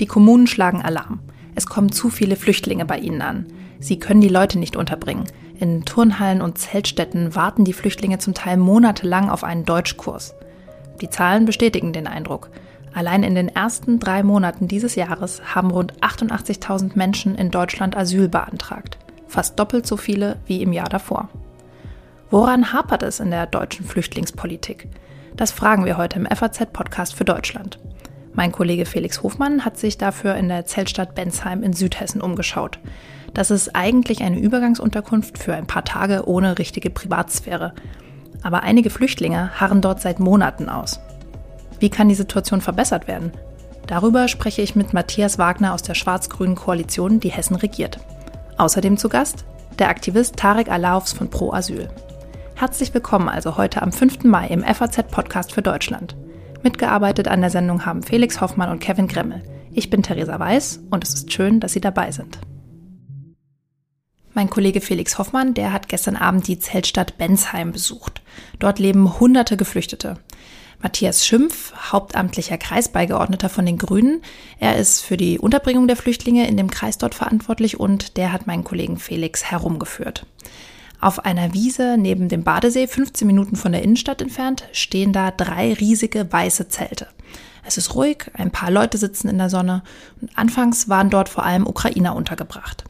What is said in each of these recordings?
Die Kommunen schlagen Alarm. Es kommen zu viele Flüchtlinge bei ihnen an. Sie können die Leute nicht unterbringen. In Turnhallen und Zeltstätten warten die Flüchtlinge zum Teil monatelang auf einen Deutschkurs. Die Zahlen bestätigen den Eindruck. Allein in den ersten drei Monaten dieses Jahres haben rund 88.000 Menschen in Deutschland Asyl beantragt. Fast doppelt so viele wie im Jahr davor. Woran hapert es in der deutschen Flüchtlingspolitik? Das fragen wir heute im FAZ-Podcast für Deutschland. Mein Kollege Felix Hofmann hat sich dafür in der Zeltstadt Bensheim in Südhessen umgeschaut. Das ist eigentlich eine Übergangsunterkunft für ein paar Tage ohne richtige Privatsphäre. Aber einige Flüchtlinge harren dort seit Monaten aus. Wie kann die Situation verbessert werden? Darüber spreche ich mit Matthias Wagner aus der schwarz-grünen Koalition, die Hessen regiert. Außerdem zu Gast der Aktivist Tarek Alaufs von Pro Asyl. Herzlich willkommen also heute am 5. Mai im FAZ-Podcast für Deutschland. Mitgearbeitet an der Sendung haben Felix Hoffmann und Kevin Gremmel. Ich bin Theresa Weiß und es ist schön, dass Sie dabei sind. Mein Kollege Felix Hoffmann, der hat gestern Abend die Zeltstadt Bensheim besucht. Dort leben hunderte Geflüchtete. Matthias Schimpf, hauptamtlicher Kreisbeigeordneter von den Grünen. Er ist für die Unterbringung der Flüchtlinge in dem Kreis dort verantwortlich und der hat meinen Kollegen Felix herumgeführt. Auf einer Wiese neben dem Badesee, 15 Minuten von der Innenstadt entfernt, stehen da drei riesige weiße Zelte. Es ist ruhig, ein paar Leute sitzen in der Sonne und anfangs waren dort vor allem Ukrainer untergebracht.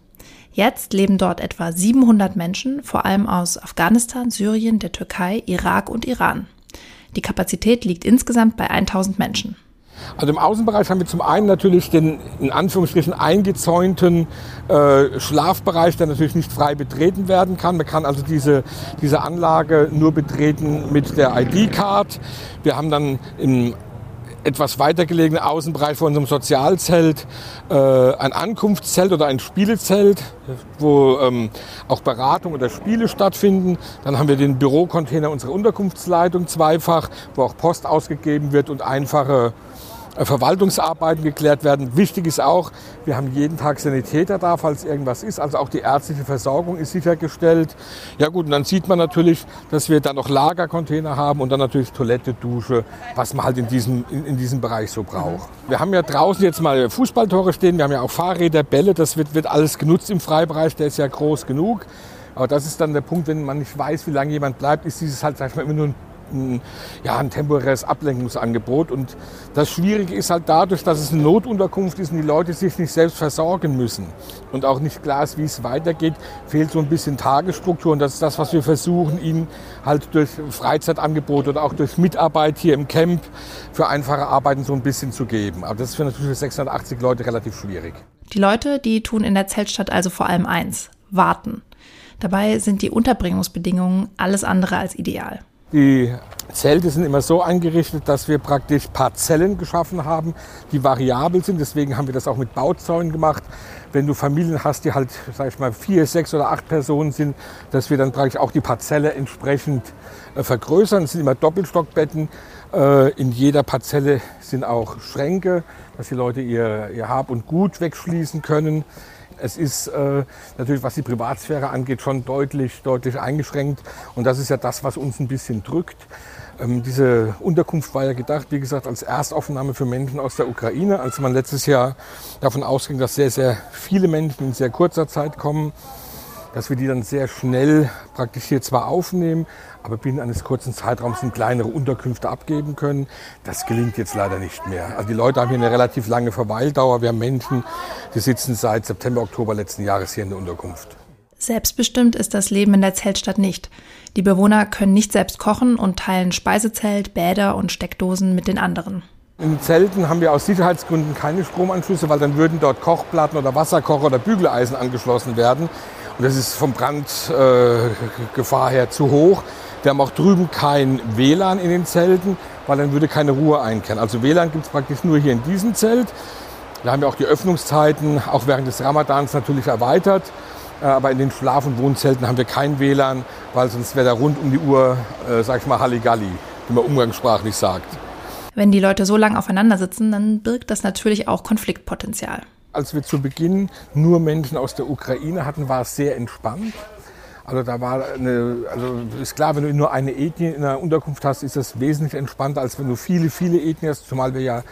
Jetzt leben dort etwa 700 Menschen, vor allem aus Afghanistan, Syrien, der Türkei, Irak und Iran. Die Kapazität liegt insgesamt bei 1000 Menschen. Also im Außenbereich haben wir zum einen natürlich den in Anführungsstrichen eingezäunten äh, Schlafbereich, der natürlich nicht frei betreten werden kann. Man kann also diese, diese Anlage nur betreten mit der ID-Card. Wir haben dann im etwas weiter gelegenen Außenbereich von unserem Sozialzelt äh, ein Ankunftszelt oder ein Spielezelt, wo ähm, auch Beratung oder Spiele stattfinden. Dann haben wir den Bürocontainer unserer Unterkunftsleitung zweifach, wo auch Post ausgegeben wird und einfache Verwaltungsarbeiten geklärt werden. Wichtig ist auch, wir haben jeden Tag Sanitäter da, falls irgendwas ist. Also auch die ärztliche Versorgung ist sichergestellt. Ja gut, und dann sieht man natürlich, dass wir dann noch Lagercontainer haben und dann natürlich Toilette, Dusche, was man halt in diesem, in, in diesem Bereich so braucht. Wir haben ja draußen jetzt mal Fußballtore stehen, wir haben ja auch Fahrräder, Bälle, das wird, wird alles genutzt im Freibereich, der ist ja groß genug. Aber das ist dann der Punkt, wenn man nicht weiß, wie lange jemand bleibt, ist dieses halt, sag ich mal, immer nur ein ein, ja, ein temporäres Ablenkungsangebot. Und das Schwierige ist halt dadurch, dass es eine Notunterkunft ist und die Leute sich nicht selbst versorgen müssen und auch nicht klar ist, wie es weitergeht, fehlt so ein bisschen Tagesstruktur. Und das ist das, was wir versuchen, ihnen halt durch Freizeitangebote oder auch durch Mitarbeit hier im Camp für einfache Arbeiten so ein bisschen zu geben. Aber das ist für natürlich für 680 Leute relativ schwierig. Die Leute, die tun in der Zeltstadt also vor allem eins, warten. Dabei sind die Unterbringungsbedingungen alles andere als ideal. Die Zelte sind immer so eingerichtet, dass wir praktisch Parzellen geschaffen haben, die variabel sind. Deswegen haben wir das auch mit Bauzäunen gemacht. Wenn du Familien hast, die halt, sag ich mal, vier, sechs oder acht Personen sind, dass wir dann praktisch auch die Parzelle entsprechend äh, vergrößern. Es sind immer Doppelstockbetten. Äh, in jeder Parzelle sind auch Schränke, dass die Leute ihr, ihr Hab und Gut wegschließen können. Es ist äh, natürlich, was die Privatsphäre angeht, schon deutlich, deutlich eingeschränkt. Und das ist ja das, was uns ein bisschen drückt. Ähm, diese Unterkunft war ja gedacht, wie gesagt, als Erstaufnahme für Menschen aus der Ukraine. Als man letztes Jahr davon ausging, dass sehr, sehr viele Menschen in sehr kurzer Zeit kommen, dass wir die dann sehr schnell praktisch hier zwar aufnehmen, aber binnen eines kurzen Zeitraums in kleinere Unterkünfte abgeben können. Das gelingt jetzt leider nicht mehr. Also die Leute haben hier eine relativ lange Verweildauer. Wir haben Menschen, die sitzen seit September, Oktober letzten Jahres hier in der Unterkunft. Selbstbestimmt ist das Leben in der Zeltstadt nicht. Die Bewohner können nicht selbst kochen und teilen Speisezelt, Bäder und Steckdosen mit den anderen. In Zelten haben wir aus Sicherheitsgründen keine Stromanschlüsse, weil dann würden dort Kochplatten oder Wasserkocher oder Bügeleisen angeschlossen werden. Das ist vom Brandgefahr äh, her zu hoch. Wir haben auch drüben kein WLAN in den Zelten, weil dann würde keine Ruhe einkehren. Also WLAN gibt es praktisch nur hier in diesem Zelt. Da haben wir auch die Öffnungszeiten, auch während des Ramadans natürlich erweitert. Äh, aber in den Schlaf- und Wohnzelten haben wir kein WLAN, weil sonst wäre da rund um die Uhr, äh, sag ich mal, Halligalli, wie man umgangssprachlich sagt. Wenn die Leute so lange aufeinander sitzen, dann birgt das natürlich auch Konfliktpotenzial. Als wir zu Beginn nur Menschen aus der Ukraine hatten, war es sehr entspannt. Also da war eine, also ist klar, wenn du nur eine Ethnie in einer Unterkunft hast, ist das wesentlich entspannter, als wenn du viele, viele Ethnien hast, zumal wir ja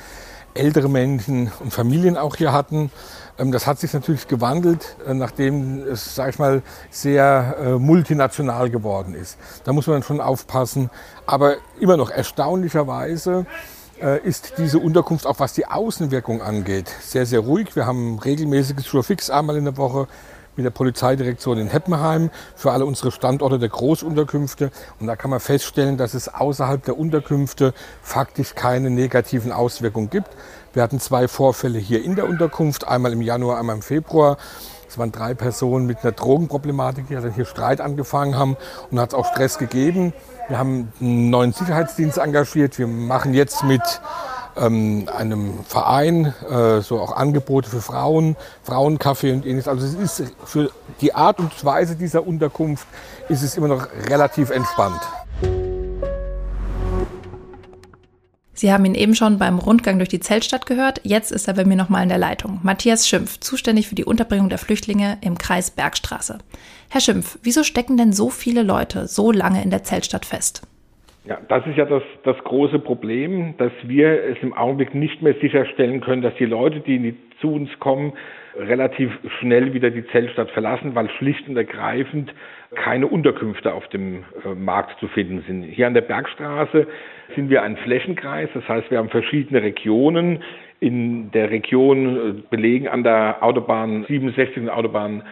ältere Menschen und Familien auch hier hatten. Ähm, das hat sich natürlich gewandelt, äh, nachdem es, sag ich mal, sehr äh, multinational geworden ist. Da muss man schon aufpassen. Aber immer noch erstaunlicherweise ist diese Unterkunft auch was die Außenwirkung angeht sehr, sehr ruhig. Wir haben regelmäßiges Surefix einmal in der Woche mit der Polizeidirektion in Heppenheim für alle unsere Standorte der Großunterkünfte. Und da kann man feststellen, dass es außerhalb der Unterkünfte faktisch keine negativen Auswirkungen gibt. Wir hatten zwei Vorfälle hier in der Unterkunft, einmal im Januar, einmal im Februar. Es waren drei Personen mit einer Drogenproblematik, die dann hier Streit angefangen haben und hat es auch Stress gegeben. Wir haben einen neuen Sicherheitsdienst engagiert. Wir machen jetzt mit ähm, einem Verein äh, so auch Angebote für Frauen, Frauenkaffee und ähnliches. Also es ist für die Art und Weise dieser Unterkunft ist es immer noch relativ entspannt. Sie haben ihn eben schon beim Rundgang durch die Zeltstadt gehört. Jetzt ist er bei mir nochmal in der Leitung. Matthias Schimpf, zuständig für die Unterbringung der Flüchtlinge im Kreis Bergstraße. Herr Schimpf, wieso stecken denn so viele Leute so lange in der Zeltstadt fest? Ja, das ist ja das, das große Problem, dass wir es im Augenblick nicht mehr sicherstellen können, dass die Leute, die zu uns kommen, relativ schnell wieder die Zeltstadt verlassen, weil schlicht und ergreifend keine Unterkünfte auf dem äh, Markt zu finden sind. Hier an der Bergstraße sind wir ein Flächenkreis, das heißt, wir haben verschiedene Regionen. In der Region äh, belegen an der Autobahn 67 und Autobahn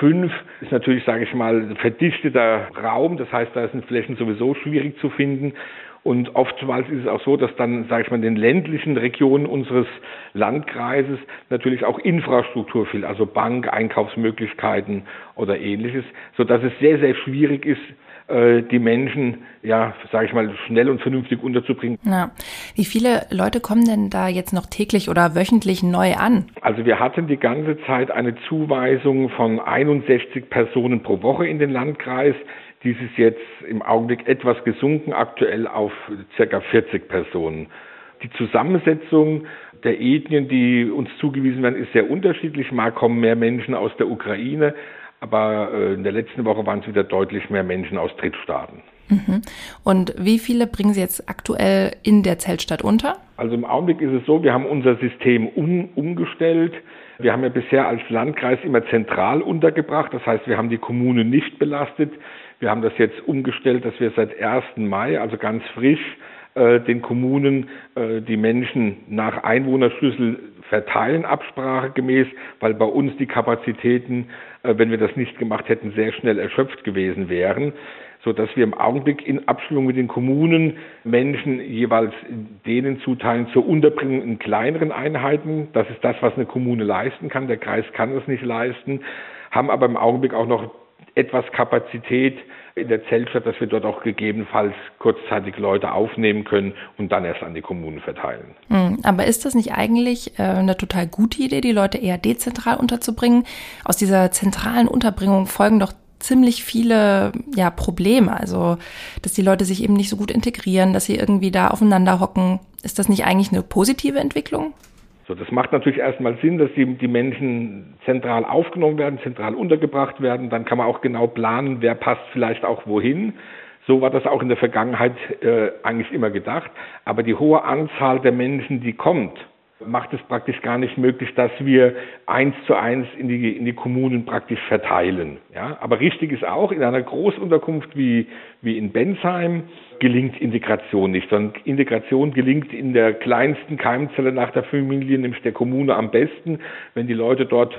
5 ist natürlich, sage ich mal, verdichteter Raum. Das heißt, da sind Flächen sowieso schwierig zu finden. Und oftmals ist es auch so, dass dann, sage ich mal, in den ländlichen Regionen unseres Landkreises natürlich auch Infrastruktur fehlt, also Bank, Einkaufsmöglichkeiten oder ähnliches, so dass es sehr, sehr schwierig ist, die Menschen, ja, sage ich mal, schnell und vernünftig unterzubringen. Ja. Wie viele Leute kommen denn da jetzt noch täglich oder wöchentlich neu an? Also wir hatten die ganze Zeit eine Zuweisung von 61 Personen pro Woche in den Landkreis. Dies ist jetzt im Augenblick etwas gesunken, aktuell auf circa 40 Personen. Die Zusammensetzung der Ethnien, die uns zugewiesen werden, ist sehr unterschiedlich. Mal kommen mehr Menschen aus der Ukraine, aber äh, in der letzten Woche waren es wieder deutlich mehr Menschen aus Drittstaaten. Mhm. Und wie viele bringen Sie jetzt aktuell in der Zeltstadt unter? Also im Augenblick ist es so, wir haben unser System um, umgestellt. Wir haben ja bisher als Landkreis immer zentral untergebracht. Das heißt, wir haben die Kommune nicht belastet. Wir haben das jetzt umgestellt, dass wir seit 1. Mai, also ganz frisch, äh, den Kommunen äh, die Menschen nach Einwohnerschlüssel verteilen, absprachegemäß, weil bei uns die Kapazitäten, äh, wenn wir das nicht gemacht hätten, sehr schnell erschöpft gewesen wären so dass wir im Augenblick in Abstimmung mit den Kommunen Menschen jeweils denen zuteilen zur Unterbringung in kleineren Einheiten. Das ist das, was eine Kommune leisten kann. Der Kreis kann es nicht leisten, haben aber im Augenblick auch noch etwas Kapazität in der Zeltstadt, dass wir dort auch gegebenenfalls kurzzeitig Leute aufnehmen können und dann erst an die Kommunen verteilen. Hm, aber ist das nicht eigentlich äh, eine total gute Idee, die Leute eher dezentral unterzubringen? Aus dieser zentralen Unterbringung folgen doch ziemlich viele ja, Probleme. Also, dass die Leute sich eben nicht so gut integrieren, dass sie irgendwie da aufeinander hocken. Ist das nicht eigentlich eine positive Entwicklung? So, das macht natürlich erstmal Sinn, dass die, die Menschen zentral aufgenommen werden, zentral untergebracht werden. Dann kann man auch genau planen, wer passt vielleicht auch wohin. So war das auch in der Vergangenheit äh, eigentlich immer gedacht. Aber die hohe Anzahl der Menschen, die kommt, macht es praktisch gar nicht möglich, dass wir eins zu eins in die, in die Kommunen praktisch verteilen. Ja, aber richtig ist auch, in einer Großunterkunft wie, wie in Bensheim gelingt Integration nicht, sondern Integration gelingt in der kleinsten Keimzelle nach der Familie, nämlich der Kommune am besten, wenn die Leute dort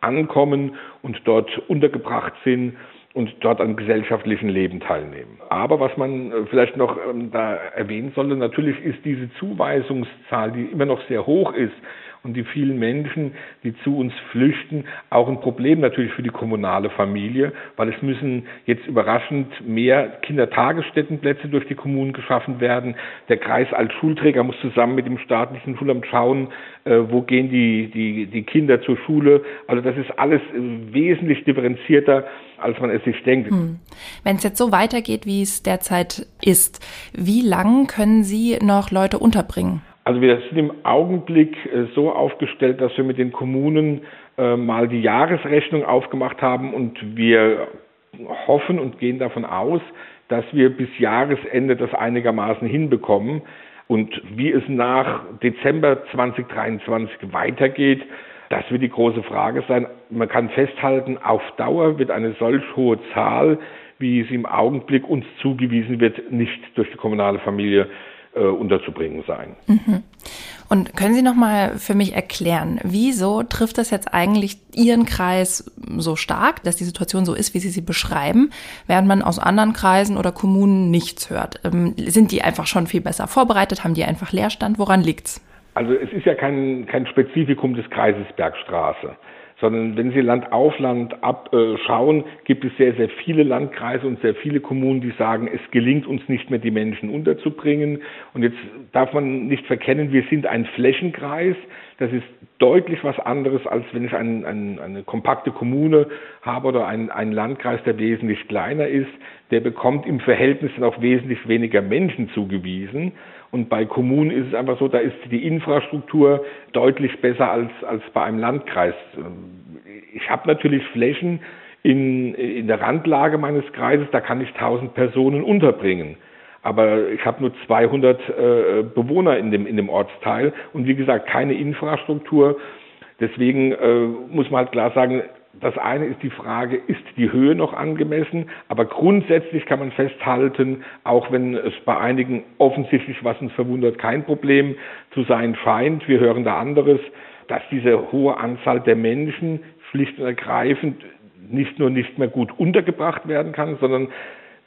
ankommen und dort untergebracht sind und dort am gesellschaftlichen Leben teilnehmen. Aber was man äh, vielleicht noch ähm, da erwähnen sollte, natürlich ist diese Zuweisungszahl, die immer noch sehr hoch ist, und die vielen Menschen, die zu uns flüchten, auch ein Problem natürlich für die kommunale Familie, weil es müssen jetzt überraschend mehr Kindertagesstättenplätze durch die Kommunen geschaffen werden. Der Kreis als Schulträger muss zusammen mit dem staatlichen Schulamt schauen, äh, wo gehen die, die, die Kinder zur Schule. Also das ist alles äh, wesentlich differenzierter, als man es sich denkt. Hm. Wenn es jetzt so weitergeht, wie es derzeit ist, wie lang können Sie noch Leute unterbringen? Also wir sind im Augenblick äh, so aufgestellt, dass wir mit den Kommunen äh, mal die Jahresrechnung aufgemacht haben und wir hoffen und gehen davon aus, dass wir bis Jahresende das einigermaßen hinbekommen. Und wie es nach Dezember 2023 weitergeht, das wird die große Frage sein. Man kann festhalten, auf Dauer wird eine solch hohe Zahl, wie sie im Augenblick uns zugewiesen wird, nicht durch die kommunale Familie äh, unterzubringen sein. Mhm. Und können Sie noch mal für mich erklären, wieso trifft das jetzt eigentlich Ihren Kreis so stark, dass die Situation so ist, wie Sie sie beschreiben, während man aus anderen Kreisen oder Kommunen nichts hört? Ähm, sind die einfach schon viel besser vorbereitet? Haben die einfach Leerstand? Woran liegt's? Also es ist ja kein, kein Spezifikum des Kreises Bergstraße sondern wenn Sie Land auf Land abschauen, gibt es sehr, sehr viele Landkreise und sehr viele Kommunen, die sagen, es gelingt uns nicht mehr, die Menschen unterzubringen. Und jetzt darf man nicht verkennen, wir sind ein Flächenkreis. Das ist deutlich was anderes, als wenn ich ein, ein, eine kompakte Kommune habe oder ein, ein Landkreis, der wesentlich kleiner ist. Der bekommt im Verhältnis dann auch wesentlich weniger Menschen zugewiesen. Und bei Kommunen ist es einfach so, da ist die Infrastruktur deutlich besser als, als bei einem Landkreis. Ich habe natürlich Flächen in, in der Randlage meines Kreises, da kann ich 1000 Personen unterbringen. Aber ich habe nur 200 äh, Bewohner in dem, in dem Ortsteil und wie gesagt keine Infrastruktur. Deswegen äh, muss man halt klar sagen, das eine ist die Frage, ist die Höhe noch angemessen? Aber grundsätzlich kann man festhalten, auch wenn es bei einigen offensichtlich, was uns verwundert, kein Problem zu sein scheint, wir hören da anderes, dass diese hohe Anzahl der Menschen schlicht und ergreifend nicht nur nicht mehr gut untergebracht werden kann, sondern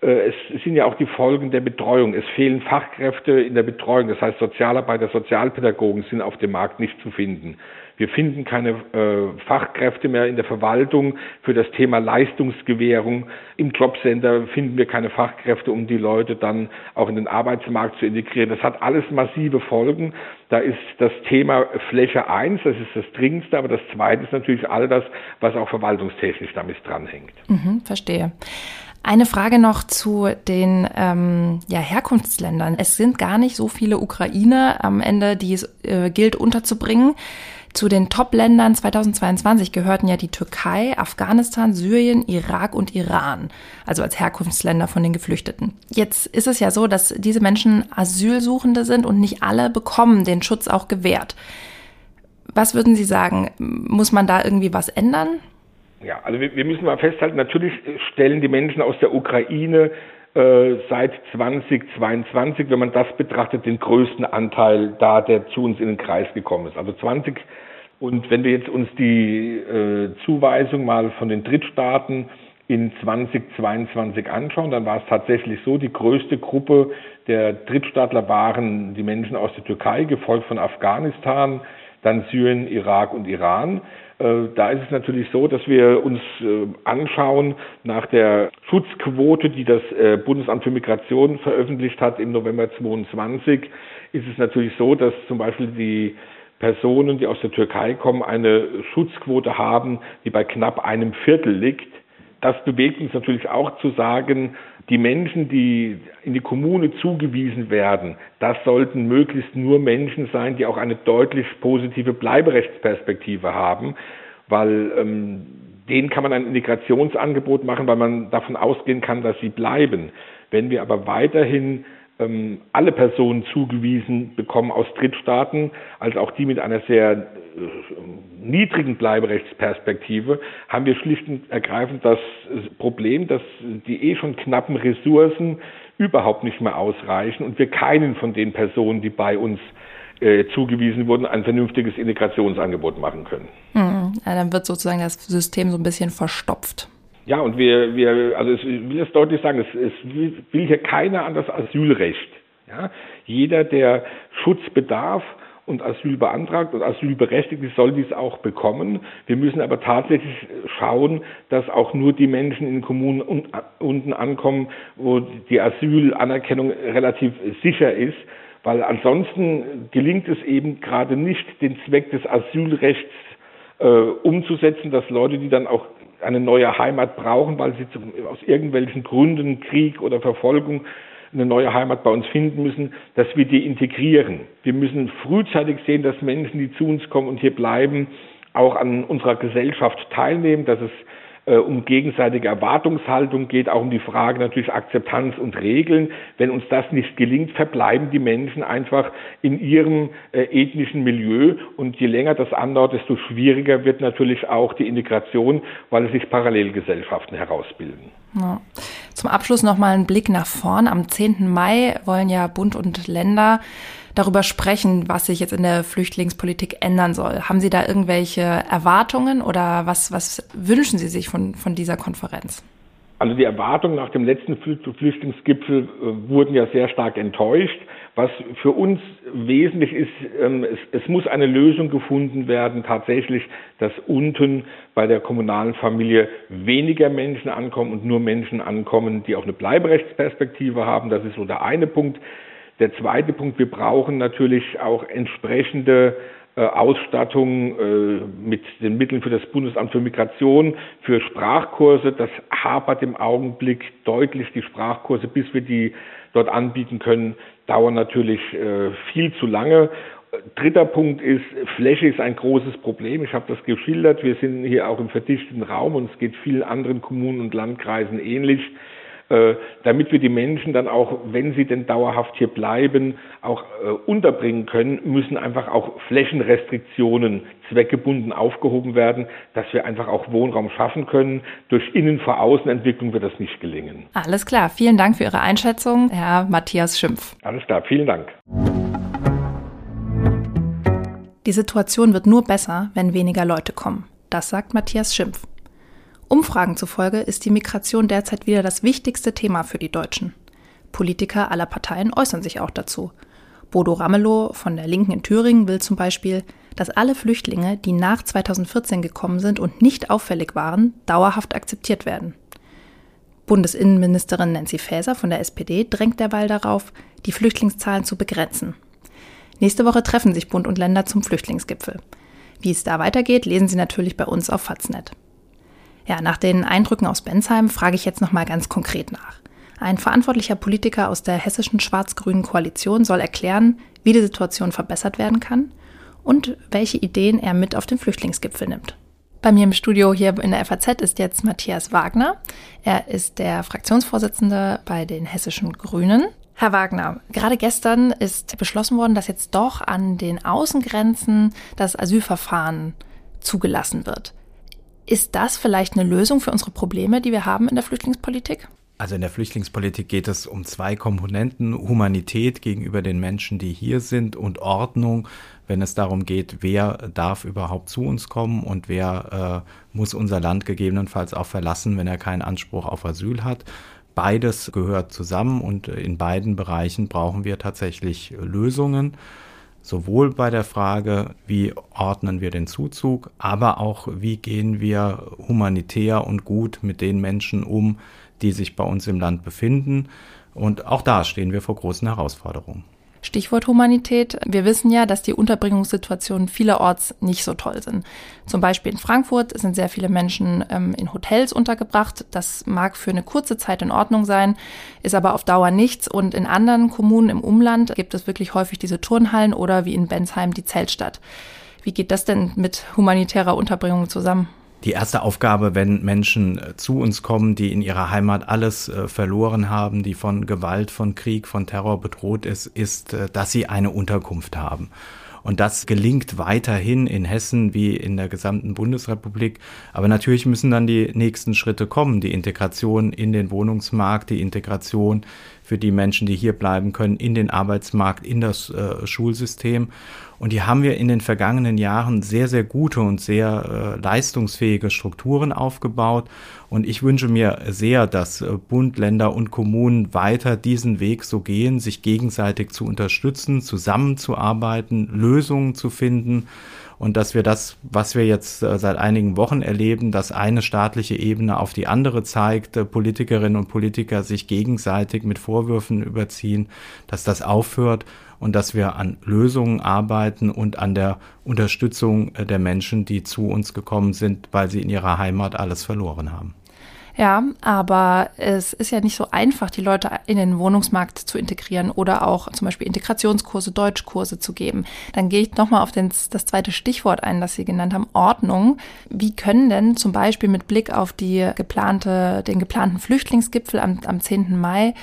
es sind ja auch die Folgen der Betreuung. Es fehlen Fachkräfte in der Betreuung. Das heißt, Sozialarbeiter, Sozialpädagogen sind auf dem Markt nicht zu finden. Wir finden keine äh, Fachkräfte mehr in der Verwaltung für das Thema Leistungsgewährung. Im Jobcenter finden wir keine Fachkräfte, um die Leute dann auch in den Arbeitsmarkt zu integrieren. Das hat alles massive Folgen. Da ist das Thema Fläche eins, das ist das Dringendste, aber das zweite ist natürlich all das, was auch verwaltungstechnisch damit dranhängt. Mhm, verstehe. Eine Frage noch zu den ähm, ja, Herkunftsländern. Es sind gar nicht so viele Ukrainer am Ende, die es äh, gilt unterzubringen. Zu den Top-Ländern 2022 gehörten ja die Türkei, Afghanistan, Syrien, Irak und Iran, also als Herkunftsländer von den Geflüchteten. Jetzt ist es ja so, dass diese Menschen Asylsuchende sind und nicht alle bekommen den Schutz auch gewährt. Was würden Sie sagen? Muss man da irgendwie was ändern? Ja, also wir, wir müssen mal festhalten, natürlich stellen die Menschen aus der Ukraine äh, seit 2022, wenn man das betrachtet, den größten Anteil da, der zu uns in den Kreis gekommen ist. Also 20 und wenn wir jetzt uns die äh, Zuweisung mal von den Drittstaaten in 2022 anschauen, dann war es tatsächlich so, die größte Gruppe der Drittstaatler waren die Menschen aus der Türkei, gefolgt von Afghanistan, dann Syrien, Irak und Iran. Äh, da ist es natürlich so, dass wir uns äh, anschauen nach der Schutzquote, die das äh, Bundesamt für Migration veröffentlicht hat im November 22, ist es natürlich so, dass zum Beispiel die Personen, die aus der Türkei kommen, eine Schutzquote haben, die bei knapp einem Viertel liegt. Das bewegt uns natürlich auch zu sagen, die Menschen, die in die Kommune zugewiesen werden, das sollten möglichst nur Menschen sein, die auch eine deutlich positive Bleiberechtsperspektive haben, weil ähm, denen kann man ein Integrationsangebot machen, weil man davon ausgehen kann, dass sie bleiben. Wenn wir aber weiterhin ähm, alle Personen zugewiesen bekommen aus Drittstaaten, als auch die mit einer sehr niedrigen Bleiberechtsperspektive, haben wir schlicht und ergreifend das Problem, dass die eh schon knappen Ressourcen überhaupt nicht mehr ausreichen und wir keinen von den Personen, die bei uns äh, zugewiesen wurden, ein vernünftiges Integrationsangebot machen können. Hm, ja, dann wird sozusagen das System so ein bisschen verstopft. Ja, und wir, wir also ich will das deutlich sagen, es, es will hier keiner an das Asylrecht. Ja? Jeder, der Schutz bedarf und Asyl beantragt und asylberechtigt ist, soll dies auch bekommen. Wir müssen aber tatsächlich schauen, dass auch nur die Menschen in Kommunen unten ankommen, wo die Asylanerkennung relativ sicher ist, weil ansonsten gelingt es eben gerade nicht, den Zweck des Asylrechts äh, umzusetzen, dass Leute, die dann auch eine neue Heimat brauchen, weil sie zum, aus irgendwelchen Gründen, Krieg oder Verfolgung, eine neue Heimat bei uns finden müssen, dass wir die integrieren. Wir müssen frühzeitig sehen, dass Menschen, die zu uns kommen und hier bleiben, auch an unserer Gesellschaft teilnehmen, dass es äh, um gegenseitige Erwartungshaltung, geht auch um die Frage natürlich Akzeptanz und Regeln. Wenn uns das nicht gelingt, verbleiben die Menschen einfach in ihrem äh, ethnischen Milieu und je länger das andauert, desto schwieriger wird natürlich auch die Integration, weil es sich Parallelgesellschaften herausbilden. Ja. Zum Abschluss nochmal ein Blick nach vorn. Am 10. Mai wollen ja Bund und Länder darüber sprechen, was sich jetzt in der Flüchtlingspolitik ändern soll. Haben Sie da irgendwelche Erwartungen oder was, was wünschen Sie sich von, von dieser Konferenz? Also die Erwartungen nach dem letzten Flüchtlingsgipfel äh, wurden ja sehr stark enttäuscht. Was für uns wesentlich ist, ähm, es, muss eine Lösung gefunden werden, tatsächlich, dass unten bei der kommunalen Familie weniger Menschen ankommen und nur Menschen ankommen, die auch eine Bleiberechtsperspektive haben. Das ist so der eine Punkt. Der zweite Punkt, wir brauchen natürlich auch entsprechende Ausstattung äh, mit den Mitteln für das Bundesamt für Migration, für Sprachkurse. Das hapert im Augenblick deutlich. Die Sprachkurse, bis wir die dort anbieten können, dauern natürlich äh, viel zu lange. Dritter Punkt ist, Fläche ist ein großes Problem. Ich habe das geschildert. Wir sind hier auch im verdichteten Raum und es geht vielen anderen Kommunen und Landkreisen ähnlich. Äh, damit wir die Menschen dann auch, wenn sie denn dauerhaft hier bleiben, auch äh, unterbringen können, müssen einfach auch Flächenrestriktionen zweckgebunden aufgehoben werden, dass wir einfach auch Wohnraum schaffen können. Durch Innen-vor-Außen-Entwicklung wird das nicht gelingen. Alles klar. Vielen Dank für Ihre Einschätzung, Herr Matthias Schimpf. Alles klar. Vielen Dank. Die Situation wird nur besser, wenn weniger Leute kommen. Das sagt Matthias Schimpf. Umfragen zufolge ist die Migration derzeit wieder das wichtigste Thema für die Deutschen. Politiker aller Parteien äußern sich auch dazu. Bodo Ramelow von der Linken in Thüringen will zum Beispiel, dass alle Flüchtlinge, die nach 2014 gekommen sind und nicht auffällig waren, dauerhaft akzeptiert werden. Bundesinnenministerin Nancy Faeser von der SPD drängt derweil darauf, die Flüchtlingszahlen zu begrenzen. Nächste Woche treffen sich Bund und Länder zum Flüchtlingsgipfel. Wie es da weitergeht, lesen Sie natürlich bei uns auf Faznet. Ja, nach den Eindrücken aus Bensheim frage ich jetzt nochmal ganz konkret nach. Ein verantwortlicher Politiker aus der hessischen schwarz-grünen Koalition soll erklären, wie die Situation verbessert werden kann und welche Ideen er mit auf den Flüchtlingsgipfel nimmt. Bei mir im Studio hier in der FAZ ist jetzt Matthias Wagner. Er ist der Fraktionsvorsitzende bei den hessischen Grünen. Herr Wagner, gerade gestern ist beschlossen worden, dass jetzt doch an den Außengrenzen das Asylverfahren zugelassen wird. Ist das vielleicht eine Lösung für unsere Probleme, die wir haben in der Flüchtlingspolitik? Also in der Flüchtlingspolitik geht es um zwei Komponenten. Humanität gegenüber den Menschen, die hier sind und Ordnung, wenn es darum geht, wer darf überhaupt zu uns kommen und wer äh, muss unser Land gegebenenfalls auch verlassen, wenn er keinen Anspruch auf Asyl hat. Beides gehört zusammen und in beiden Bereichen brauchen wir tatsächlich Lösungen sowohl bei der Frage, wie ordnen wir den Zuzug, aber auch, wie gehen wir humanitär und gut mit den Menschen um, die sich bei uns im Land befinden. Und auch da stehen wir vor großen Herausforderungen. Stichwort Humanität. Wir wissen ja, dass die Unterbringungssituationen vielerorts nicht so toll sind. Zum Beispiel in Frankfurt sind sehr viele Menschen ähm, in Hotels untergebracht. Das mag für eine kurze Zeit in Ordnung sein, ist aber auf Dauer nichts. Und in anderen Kommunen im Umland gibt es wirklich häufig diese Turnhallen oder wie in Bensheim die Zeltstadt. Wie geht das denn mit humanitärer Unterbringung zusammen? Die erste Aufgabe, wenn Menschen äh, zu uns kommen, die in ihrer Heimat alles äh, verloren haben, die von Gewalt, von Krieg, von Terror bedroht ist, ist, äh, dass sie eine Unterkunft haben. Und das gelingt weiterhin in Hessen wie in der gesamten Bundesrepublik. Aber natürlich müssen dann die nächsten Schritte kommen. Die Integration in den Wohnungsmarkt, die Integration für die Menschen, die hier bleiben können, in den Arbeitsmarkt, in das äh, Schulsystem. Und hier haben wir in den vergangenen Jahren sehr, sehr gute und sehr äh, leistungsfähige Strukturen aufgebaut. Und ich wünsche mir sehr, dass äh, Bund, Länder und Kommunen weiter diesen Weg so gehen, sich gegenseitig zu unterstützen, zusammenzuarbeiten, Lösungen zu finden und dass wir das, was wir jetzt äh, seit einigen Wochen erleben, dass eine staatliche Ebene auf die andere zeigt, äh, Politikerinnen und Politiker sich gegenseitig mit Vorwürfen überziehen, dass das aufhört und dass wir an Lösungen arbeiten und an der Unterstützung äh, der Menschen, die zu uns gekommen sind, weil sie in ihrer Heimat alles verloren haben. Ja, aber es ist ja nicht so einfach, die Leute in den Wohnungsmarkt zu integrieren oder auch zum Beispiel Integrationskurse, Deutschkurse zu geben. Dann gehe ich nochmal auf den, das zweite Stichwort ein, das Sie genannt haben, Ordnung. Wie können denn zum Beispiel mit Blick auf die geplante, den geplanten Flüchtlingsgipfel am, am 10. Mai,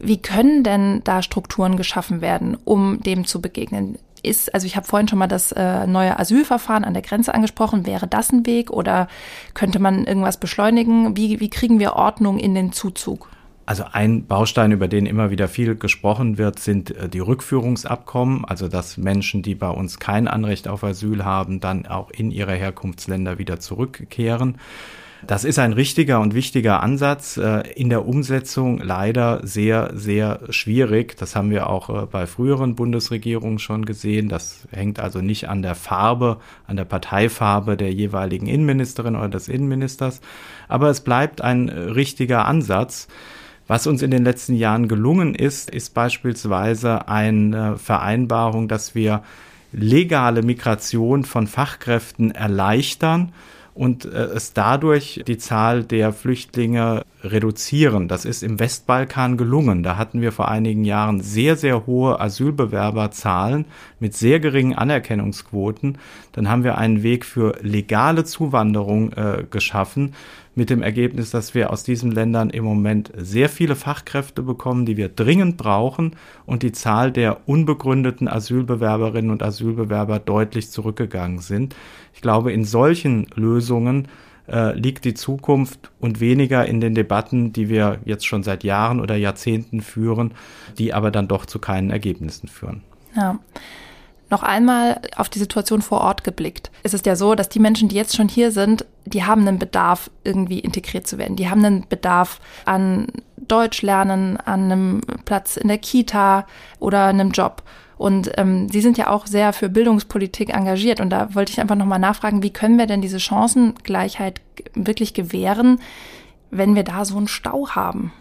wie können denn da Strukturen geschaffen werden, um dem zu begegnen? ist, also ich habe vorhin schon mal das äh, neue Asylverfahren an der Grenze angesprochen, wäre das ein Weg oder könnte man irgendwas beschleunigen? Wie, wie kriegen wir Ordnung in den Zuzug? Also ein Baustein, über den immer wieder viel gesprochen wird, sind äh, die Rückführungsabkommen, also dass Menschen, die bei uns kein Anrecht auf Asyl haben, dann auch in ihre Herkunftsländer wieder zurückkehren. Das ist ein richtiger und wichtiger Ansatz, äh, in der Umsetzung leider sehr, sehr schwierig. Das haben wir auch äh, bei früheren Bundesregierungen schon gesehen. Das hängt also nicht an der Farbe, an der Parteifarbe der jeweiligen Innenministerin oder des Innenministers. Aber es bleibt ein äh, richtiger Ansatz. Was uns in den letzten Jahren gelungen ist, ist beispielsweise eine Vereinbarung, dass wir legale Migration von Fachkräften erleichtern und äh, es dadurch die Zahl der Flüchtlinge reduzieren. Das ist im Westbalkan gelungen. Da hatten wir vor einigen Jahren sehr, sehr hohe Asylbewerberzahlen mit sehr geringen Anerkennungsquoten. Dann haben wir einen Weg für legale Zuwanderung äh, geschaffen mit dem Ergebnis, dass wir aus diesen Ländern im Moment sehr viele Fachkräfte bekommen, die wir dringend brauchen und die Zahl der unbegründeten Asylbewerberinnen und Asylbewerber deutlich zurückgegangen sind. Ich glaube, in solchen Lösungen äh, liegt die Zukunft und weniger in den Debatten, die wir jetzt schon seit Jahren oder Jahrzehnten führen, die aber dann doch zu keinen Ergebnissen führen. Ja. Noch einmal auf die Situation vor Ort geblickt. Es ist ja so, dass die Menschen, die jetzt schon hier sind, die haben einen Bedarf, irgendwie integriert zu werden. Die haben einen Bedarf an Deutsch lernen, an einem Platz in der Kita oder einem Job. Und ähm, Sie sind ja auch sehr für Bildungspolitik engagiert. Und da wollte ich einfach nochmal nachfragen, wie können wir denn diese Chancengleichheit wirklich gewähren, wenn wir da so einen Stau haben?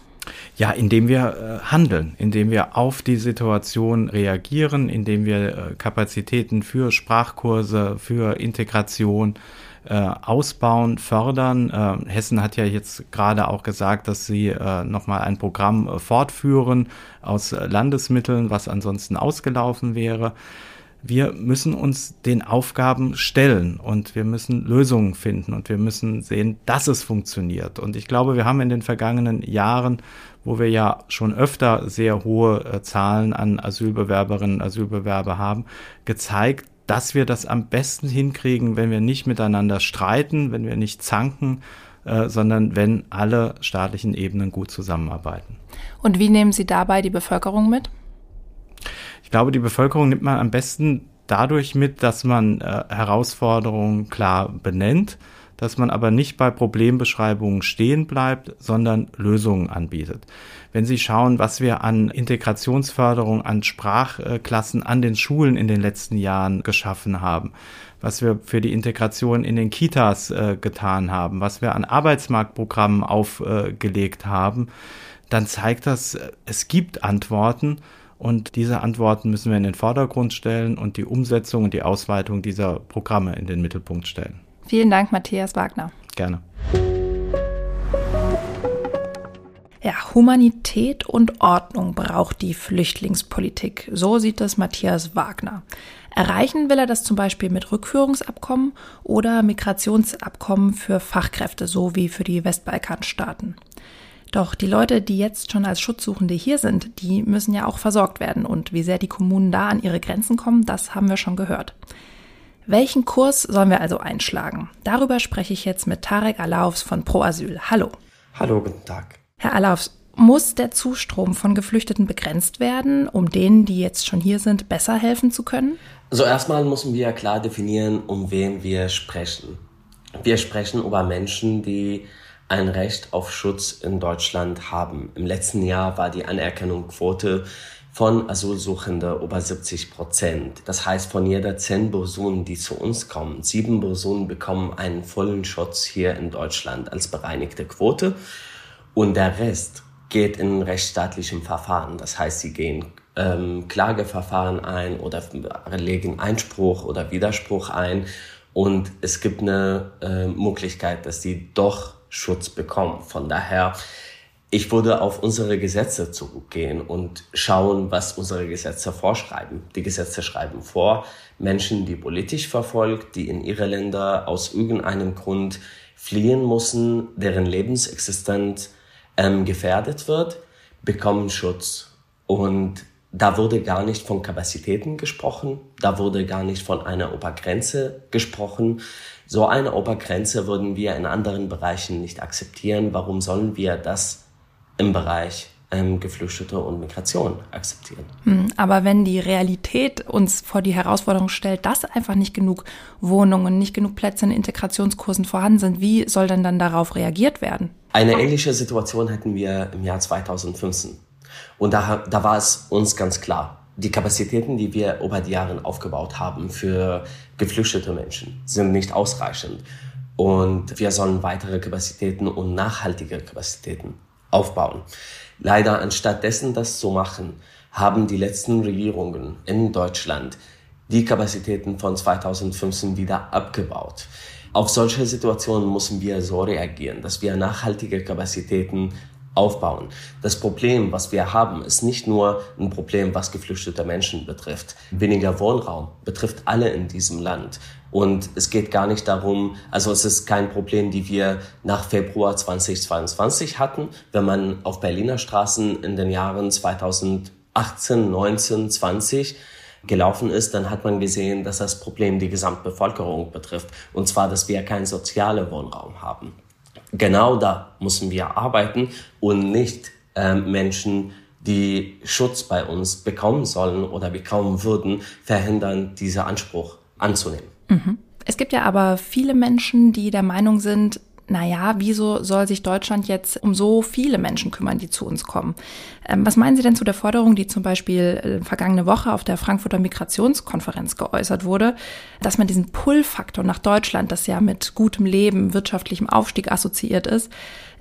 Ja, indem wir äh, handeln, indem wir auf die Situation reagieren, indem wir äh, Kapazitäten für Sprachkurse, für Integration äh, ausbauen, fördern. Hessen hat ja jetzt gerade auch gesagt, dass sie nochmal ein Programm fortführen aus Landesmitteln, was ansonsten ausgelaufen wäre. Wir müssen uns den Aufgaben stellen und wir müssen Lösungen finden und wir müssen sehen, dass es funktioniert. Und ich glaube, wir haben in den vergangenen Jahren, wo wir ja schon öfter sehr hohe äh, Zahlen an Asylbewerberinnen Asylbewerber haben, gezeigt, dass wir das am besten hinkriegen, wenn wir nicht miteinander streiten, wenn wir nicht zanken, äh, sondern wenn alle staatlichen Ebenen gut zusammenarbeiten. Und wie nehmen Sie dabei die Bevölkerung mit? Ich glaube, die Bevölkerung nimmt man am besten dadurch mit, dass man äh, Herausforderungen klar benennt, dass man aber nicht bei Problembeschreibungen stehen bleibt, sondern Lösungen anbietet. Wenn Sie schauen, was wir an Integrationsförderung, an Sprachklassen an den Schulen in den letzten Jahren geschaffen haben, was wir für die Integration in den Kitas äh, getan haben, was wir an Arbeitsmarktprogrammen aufgelegt haben, dann zeigt das, es gibt Antworten und diese Antworten müssen wir in den Vordergrund stellen und die Umsetzung und die Ausweitung dieser Programme in den Mittelpunkt stellen. Vielen Dank, Matthias Wagner. Gerne. Ja, Humanität und Ordnung braucht die Flüchtlingspolitik. So sieht das Matthias Wagner. Erreichen will er das zum Beispiel mit Rückführungsabkommen oder Migrationsabkommen für Fachkräfte, so wie für die Westbalkanstaaten. Doch die Leute, die jetzt schon als Schutzsuchende hier sind, die müssen ja auch versorgt werden. Und wie sehr die Kommunen da an ihre Grenzen kommen, das haben wir schon gehört. Welchen Kurs sollen wir also einschlagen? Darüber spreche ich jetzt mit Tarek Alaufs von Pro Asyl. Hallo. Hallo, guten Tag. Herr Alaufs, muss der Zustrom von Geflüchteten begrenzt werden, um denen, die jetzt schon hier sind, besser helfen zu können? Also erstmal müssen wir klar definieren, um wen wir sprechen. Wir sprechen über Menschen, die ein Recht auf Schutz in Deutschland haben. Im letzten Jahr war die Anerkennungsquote von Asylsuchenden über 70 Prozent. Das heißt, von jeder zehn Personen, die zu uns kommen, sieben Personen bekommen einen vollen Schutz hier in Deutschland als bereinigte Quote und der Rest geht in rechtsstaatlichem Verfahren. Das heißt, sie gehen ähm, Klageverfahren ein oder legen Einspruch oder Widerspruch ein und es gibt eine äh, Möglichkeit, dass sie doch Schutz bekommen. Von daher, ich würde auf unsere Gesetze zurückgehen und schauen, was unsere Gesetze vorschreiben. Die Gesetze schreiben vor, Menschen, die politisch verfolgt, die in ihre Länder aus irgendeinem Grund fliehen müssen, deren Lebensexistenz ähm, gefährdet wird, bekommen Schutz. Und da wurde gar nicht von Kapazitäten gesprochen, da wurde gar nicht von einer Obergrenze gesprochen. So eine Obergrenze würden wir in anderen Bereichen nicht akzeptieren. Warum sollen wir das im Bereich ähm, Geflüchtete und Migration akzeptieren? Hm, aber wenn die Realität uns vor die Herausforderung stellt, dass einfach nicht genug Wohnungen, nicht genug Plätze in Integrationskursen vorhanden sind, wie soll denn dann darauf reagiert werden? Eine ähnliche Situation hätten wir im Jahr 2015. Und da, da war es uns ganz klar, die Kapazitäten, die wir über die Jahre aufgebaut haben für geflüchtete Menschen, sind nicht ausreichend. Und wir sollen weitere Kapazitäten und nachhaltige Kapazitäten aufbauen. Leider, anstatt dessen das zu machen, haben die letzten Regierungen in Deutschland die Kapazitäten von 2015 wieder abgebaut. Auf solche Situationen müssen wir so reagieren, dass wir nachhaltige Kapazitäten aufbauen. Das Problem, was wir haben, ist nicht nur ein Problem, was geflüchtete Menschen betrifft. Weniger Wohnraum betrifft alle in diesem Land. Und es geht gar nicht darum, also es ist kein Problem, die wir nach Februar 2022 hatten. Wenn man auf Berliner Straßen in den Jahren 2018, 19, 20 gelaufen ist, dann hat man gesehen, dass das Problem die Gesamtbevölkerung betrifft. Und zwar, dass wir keinen sozialen Wohnraum haben genau da müssen wir arbeiten und nicht ähm, Menschen, die Schutz bei uns bekommen sollen oder bekommen würden, verhindern, diesen Anspruch anzunehmen. Mhm. Es gibt ja aber viele Menschen, die der Meinung sind, naja, wieso soll sich Deutschland jetzt um so viele Menschen kümmern, die zu uns kommen? Ähm, was meinen Sie denn zu der Forderung, die zum Beispiel äh, vergangene Woche auf der Frankfurter Migrationskonferenz geäußert wurde, dass man diesen Pull-Faktor nach Deutschland, das ja mit gutem Leben, wirtschaftlichem Aufstieg assoziiert ist,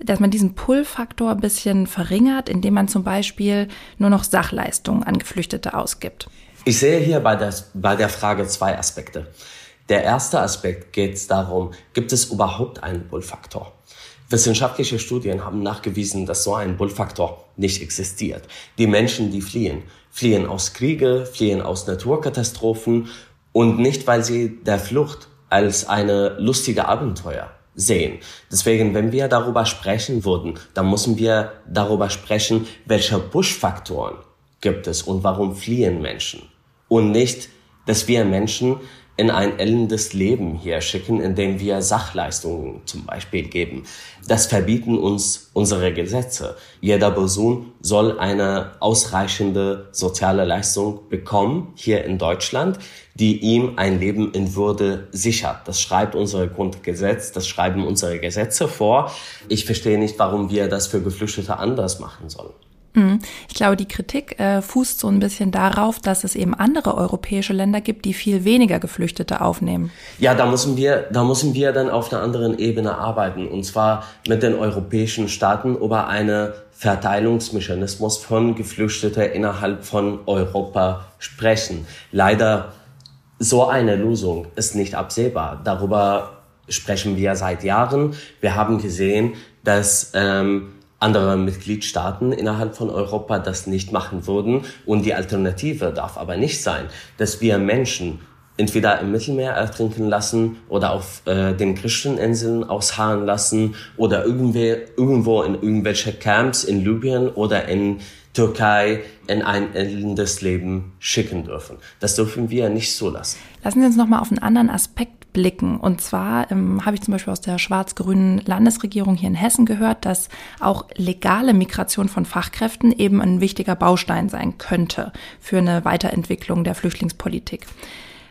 dass man diesen Pull-Faktor ein bisschen verringert, indem man zum Beispiel nur noch Sachleistungen an Geflüchtete ausgibt? Ich sehe hier bei der, bei der Frage zwei Aspekte. Der erste Aspekt geht darum, gibt es überhaupt einen Bullfaktor? Wissenschaftliche Studien haben nachgewiesen, dass so ein Bullfaktor nicht existiert. Die Menschen, die fliehen, fliehen aus Kriege, fliehen aus Naturkatastrophen und nicht, weil sie der Flucht als eine lustige Abenteuer sehen. Deswegen, wenn wir darüber sprechen würden, dann müssen wir darüber sprechen, welche Push-Faktoren gibt es und warum fliehen Menschen. Und nicht, dass wir Menschen in ein ellendes Leben hier schicken, indem wir Sachleistungen zum Beispiel geben. Das verbieten uns unsere Gesetze. Jeder Person soll eine ausreichende soziale Leistung bekommen hier in Deutschland, die ihm ein Leben in Würde sichert. Das schreibt unser Grundgesetz, das schreiben unsere Gesetze vor. Ich verstehe nicht, warum wir das für Geflüchtete anders machen sollen. Mhm. Ich glaube, die Kritik äh, fußt so ein bisschen darauf, dass es eben andere europäische Länder gibt, die viel weniger Geflüchtete aufnehmen. Ja, da müssen wir, da müssen wir dann auf einer anderen Ebene arbeiten. Und zwar mit den europäischen Staaten über einen Verteilungsmechanismus von Geflüchteten innerhalb von Europa sprechen. Leider so eine Lösung ist nicht absehbar. Darüber sprechen wir seit Jahren. Wir haben gesehen, dass ähm, andere Mitgliedstaaten innerhalb von Europa das nicht machen würden. Und die Alternative darf aber nicht sein, dass wir Menschen entweder im Mittelmeer ertrinken lassen oder auf äh, den griechischen ausharren lassen oder irgendwie, irgendwo in irgendwelche Camps in Libyen oder in Türkei in ein endendes Leben schicken dürfen. Das dürfen wir nicht zulassen. Lassen Sie uns noch mal auf einen anderen Aspekt blicken. Und zwar ähm, habe ich zum Beispiel aus der schwarz-grünen Landesregierung hier in Hessen gehört, dass auch legale Migration von Fachkräften eben ein wichtiger Baustein sein könnte für eine Weiterentwicklung der Flüchtlingspolitik.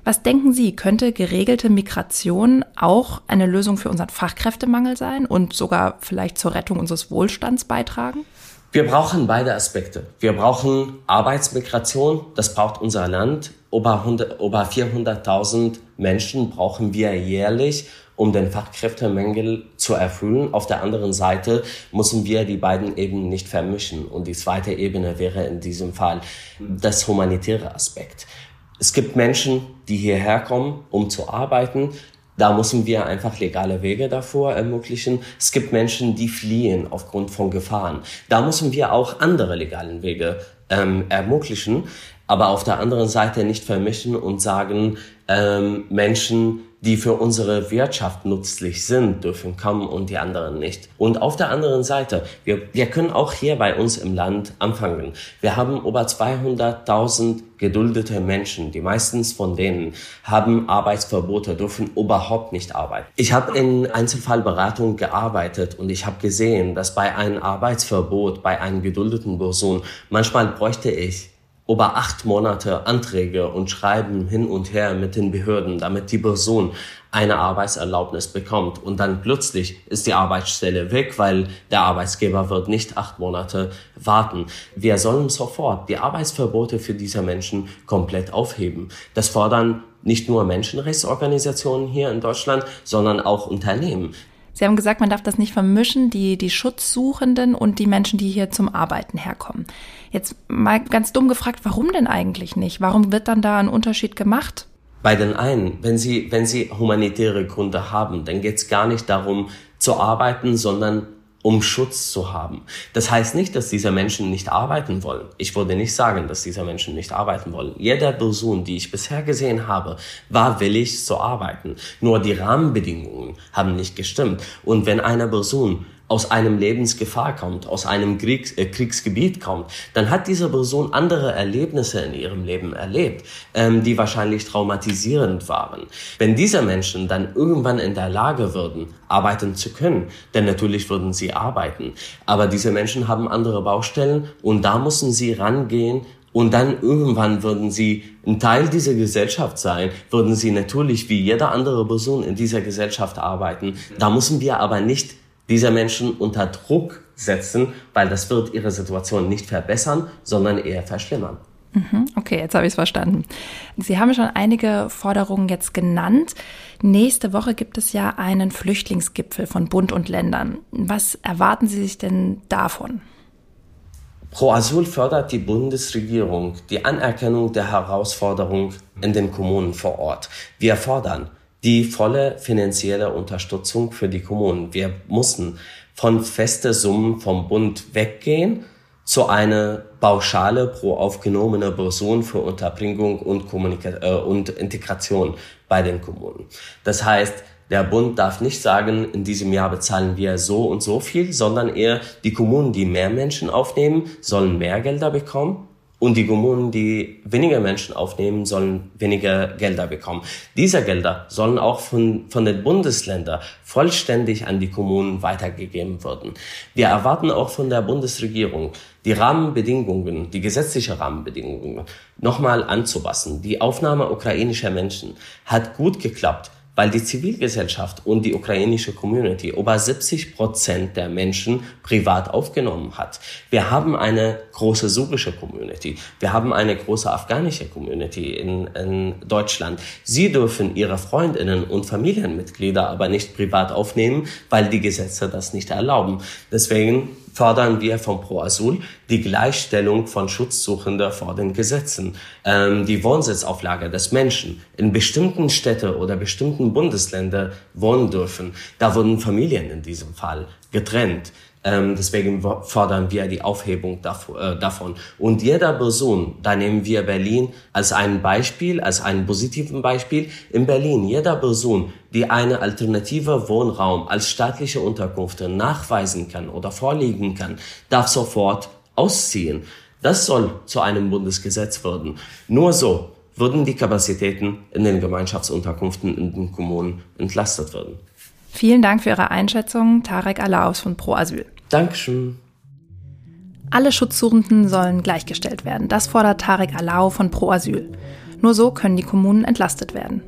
Was denken Sie, könnte geregelte Migration auch eine Lösung für unseren Fachkräftemangel sein und sogar vielleicht zur Rettung unseres Wohlstands beitragen? Wir brauchen beide Aspekte. Wir brauchen Arbeitsmigration, das braucht unser Land. Über, über 400.000 Menschen brauchen wir jährlich, um den Fachkräftemangel zu erfüllen. Auf der anderen Seite müssen wir die beiden Ebenen nicht vermischen. Und die zweite Ebene wäre in diesem Fall das humanitäre Aspekt. Es gibt Menschen, die hierher kommen, um zu arbeiten. Da müssen wir einfach legale Wege davor ermöglichen. Es gibt Menschen, die fliehen aufgrund von Gefahren. Da müssen wir auch andere legalen Wege ähm, ermöglichen, aber auf der anderen Seite nicht vermischen und sagen, ähm, Menschen, die für unsere Wirtschaft nützlich sind, dürfen kommen und die anderen nicht. Und auf der anderen Seite, wir, wir können auch hier bei uns im Land anfangen. Wir haben über 200.000 geduldete Menschen. Die meistens von denen haben Arbeitsverbote, dürfen überhaupt nicht arbeiten. Ich habe in Einzelfallberatung gearbeitet und ich habe gesehen, dass bei einem Arbeitsverbot, bei einem geduldeten Person, manchmal bräuchte ich über acht Monate Anträge und Schreiben hin und her mit den Behörden, damit die Person eine Arbeitserlaubnis bekommt. Und dann plötzlich ist die Arbeitsstelle weg, weil der Arbeitsgeber wird nicht acht Monate warten. Wir sollen sofort die Arbeitsverbote für diese Menschen komplett aufheben. Das fordern nicht nur Menschenrechtsorganisationen hier in Deutschland, sondern auch Unternehmen. Sie haben gesagt, man darf das nicht vermischen, die, die Schutzsuchenden und die Menschen, die hier zum Arbeiten herkommen. Jetzt mal ganz dumm gefragt, warum denn eigentlich nicht? Warum wird dann da ein Unterschied gemacht? Bei den einen, wenn sie, wenn sie humanitäre Gründe haben, dann geht es gar nicht darum zu arbeiten, sondern um Schutz zu haben. Das heißt nicht, dass diese Menschen nicht arbeiten wollen. Ich würde nicht sagen, dass diese Menschen nicht arbeiten wollen. Jeder Person, die ich bisher gesehen habe, war willig zu arbeiten. Nur die Rahmenbedingungen haben nicht gestimmt. Und wenn eine Person aus einem Lebensgefahr kommt, aus einem Kriegs äh, Kriegsgebiet kommt, dann hat diese Person andere Erlebnisse in ihrem Leben erlebt, ähm, die wahrscheinlich traumatisierend waren. Wenn diese Menschen dann irgendwann in der Lage würden, arbeiten zu können, dann natürlich würden sie arbeiten. Aber diese Menschen haben andere Baustellen und da müssen sie rangehen und dann irgendwann würden sie ein Teil dieser Gesellschaft sein, würden sie natürlich wie jede andere Person in dieser Gesellschaft arbeiten. Da müssen wir aber nicht diese Menschen unter Druck setzen, weil das wird ihre Situation nicht verbessern, sondern eher verschlimmern. Mhm, okay, jetzt habe ich es verstanden. Sie haben schon einige Forderungen jetzt genannt. Nächste Woche gibt es ja einen Flüchtlingsgipfel von Bund und Ländern. Was erwarten Sie sich denn davon? Pro Asyl fördert die Bundesregierung die Anerkennung der Herausforderung in den Kommunen vor Ort. Wir fordern die volle finanzielle Unterstützung für die Kommunen. Wir mussten von feste Summen vom Bund weggehen zu einer Pauschale pro aufgenommene Person für Unterbringung und, Kommunika äh, und Integration bei den Kommunen. Das heißt, der Bund darf nicht sagen, in diesem Jahr bezahlen wir so und so viel, sondern eher die Kommunen, die mehr Menschen aufnehmen, sollen mehr Gelder bekommen und die Kommunen, die weniger Menschen aufnehmen, sollen weniger Gelder bekommen. Diese Gelder sollen auch von, von den Bundesländern vollständig an die Kommunen weitergegeben werden. Wir erwarten auch von der Bundesregierung, die Rahmenbedingungen, die gesetzliche Rahmenbedingungen nochmal anzupassen. Die Aufnahme ukrainischer Menschen hat gut geklappt weil die Zivilgesellschaft und die ukrainische Community über 70 Prozent der Menschen privat aufgenommen hat. Wir haben eine große syrische Community. Wir haben eine große afghanische Community in, in Deutschland. Sie dürfen ihre Freundinnen und Familienmitglieder aber nicht privat aufnehmen, weil die Gesetze das nicht erlauben. Deswegen fordern wir vom Pro Asyl die Gleichstellung von Schutzsuchenden vor den Gesetzen, ähm, die Wohnsitzauflage des Menschen in bestimmten Städte oder bestimmten Bundesländer wohnen dürfen. Da wurden Familien in diesem Fall getrennt. Ähm, deswegen fordern wir die Aufhebung äh, davon. Und jeder Person, da nehmen wir Berlin als ein Beispiel, als ein positiven Beispiel. In Berlin, jeder Person, die eine alternative Wohnraum als staatliche Unterkunft nachweisen kann oder vorlegen kann, darf sofort ausziehen. Das soll zu einem Bundesgesetz werden. Nur so würden die Kapazitäten in den Gemeinschaftsunterkünften in den Kommunen entlastet werden. Vielen Dank für Ihre Einschätzung, Tarek Alaus von Pro Asyl. Dankeschön. Alle Schutzsuchenden sollen gleichgestellt werden. Das fordert Tarek Alau von Pro Asyl. Nur so können die Kommunen entlastet werden.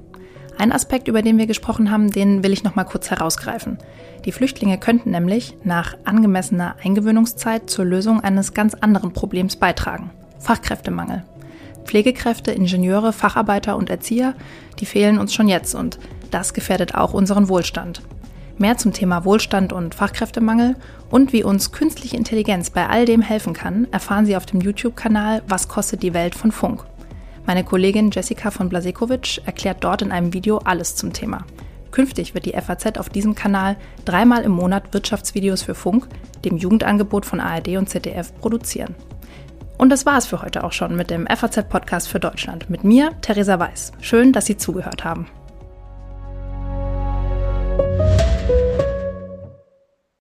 Ein Aspekt, über den wir gesprochen haben, den will ich noch mal kurz herausgreifen. Die Flüchtlinge könnten nämlich nach angemessener Eingewöhnungszeit zur Lösung eines ganz anderen Problems beitragen. Fachkräftemangel. Pflegekräfte, Ingenieure, Facharbeiter und Erzieher, die fehlen uns schon jetzt und das gefährdet auch unseren Wohlstand. Mehr zum Thema Wohlstand und Fachkräftemangel und wie uns künstliche Intelligenz bei all dem helfen kann, erfahren Sie auf dem YouTube-Kanal Was kostet die Welt von Funk. Meine Kollegin Jessica von Blasekovic erklärt dort in einem Video alles zum Thema. Künftig wird die FAZ auf diesem Kanal dreimal im Monat Wirtschaftsvideos für Funk, dem Jugendangebot von ARD und ZDF, produzieren. Und das war es für heute auch schon mit dem FAZ-Podcast für Deutschland. Mit mir, Theresa Weiß. Schön, dass Sie zugehört haben.